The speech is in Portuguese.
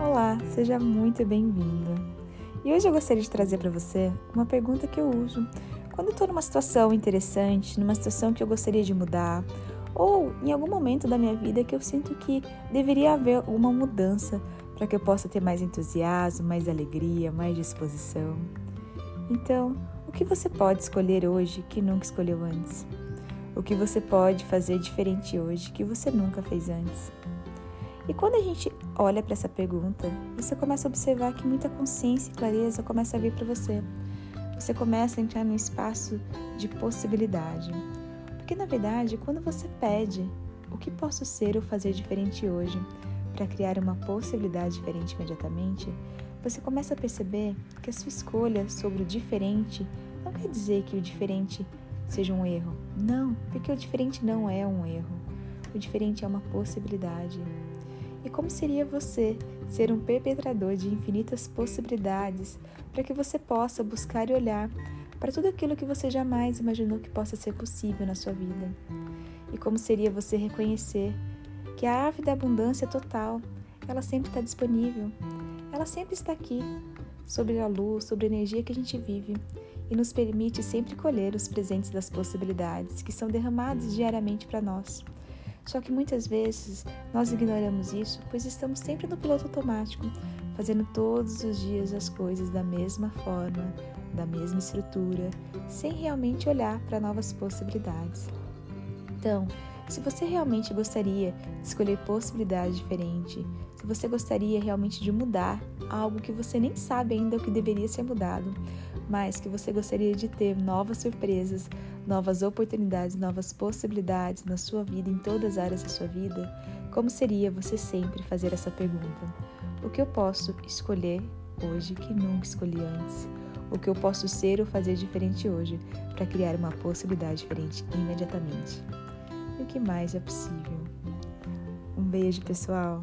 Olá, seja muito bem-vindo. E hoje eu gostaria de trazer para você uma pergunta que eu uso quando estou numa situação interessante, numa situação que eu gostaria de mudar, ou em algum momento da minha vida que eu sinto que deveria haver uma mudança para que eu possa ter mais entusiasmo, mais alegria, mais disposição. Então, o que você pode escolher hoje que nunca escolheu antes? O que você pode fazer diferente hoje que você nunca fez antes? E quando a gente olha para essa pergunta, você começa a observar que muita consciência e clareza começa a vir para você. Você começa a entrar num espaço de possibilidade. Porque na verdade, quando você pede o que posso ser ou fazer diferente hoje para criar uma possibilidade diferente imediatamente, você começa a perceber que a sua escolha sobre o diferente não quer dizer que o diferente seja um erro. Não, porque o diferente não é um erro. O diferente é uma possibilidade. E como seria você ser um perpetrador de infinitas possibilidades para que você possa buscar e olhar para tudo aquilo que você jamais imaginou que possa ser possível na sua vida? E como seria você reconhecer que a ave da abundância total, ela sempre está disponível, ela sempre está aqui, sobre a luz, sobre a energia que a gente vive e nos permite sempre colher os presentes das possibilidades que são derramados diariamente para nós. Só que muitas vezes nós ignoramos isso, pois estamos sempre no piloto automático, fazendo todos os dias as coisas da mesma forma, da mesma estrutura, sem realmente olhar para novas possibilidades. Então, se você realmente gostaria de escolher possibilidades diferentes, se você gostaria realmente de mudar algo que você nem sabe ainda o que deveria ser mudado, mas que você gostaria de ter novas surpresas, novas oportunidades, novas possibilidades na sua vida, em todas as áreas da sua vida, como seria você sempre fazer essa pergunta? O que eu posso escolher hoje que nunca escolhi antes? O que eu posso ser ou fazer diferente hoje para criar uma possibilidade diferente imediatamente? E o que mais é possível? Um beijo, pessoal!